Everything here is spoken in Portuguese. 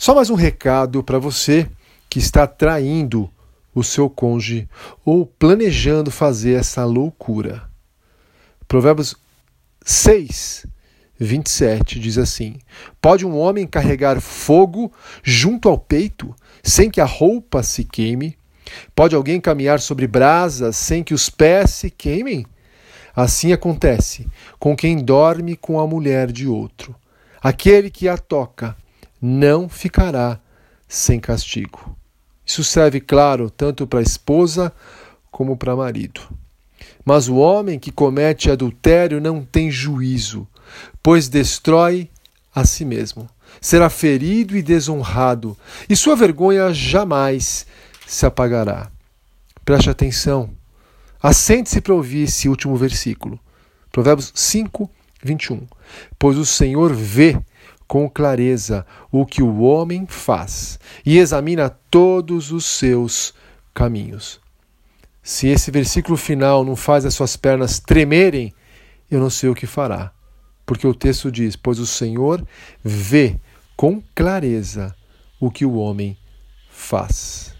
Só mais um recado para você que está traindo o seu cônjuge ou planejando fazer essa loucura. Provérbios 6, 27 diz assim: Pode um homem carregar fogo junto ao peito, sem que a roupa se queime? Pode alguém caminhar sobre brasas sem que os pés se queimem? Assim acontece com quem dorme com a mulher de outro. Aquele que a toca não ficará sem castigo. Isso serve, claro, tanto para a esposa como para marido. Mas o homem que comete adultério não tem juízo, pois destrói a si mesmo. Será ferido e desonrado, e sua vergonha jamais se apagará. Preste atenção. Assente-se para ouvir esse último versículo. Provérbios 5, 21. Pois o Senhor vê com clareza o que o homem faz e examina todos os seus caminhos. Se esse versículo final não faz as suas pernas tremerem, eu não sei o que fará. Porque o texto diz: Pois o Senhor vê com clareza o que o homem faz.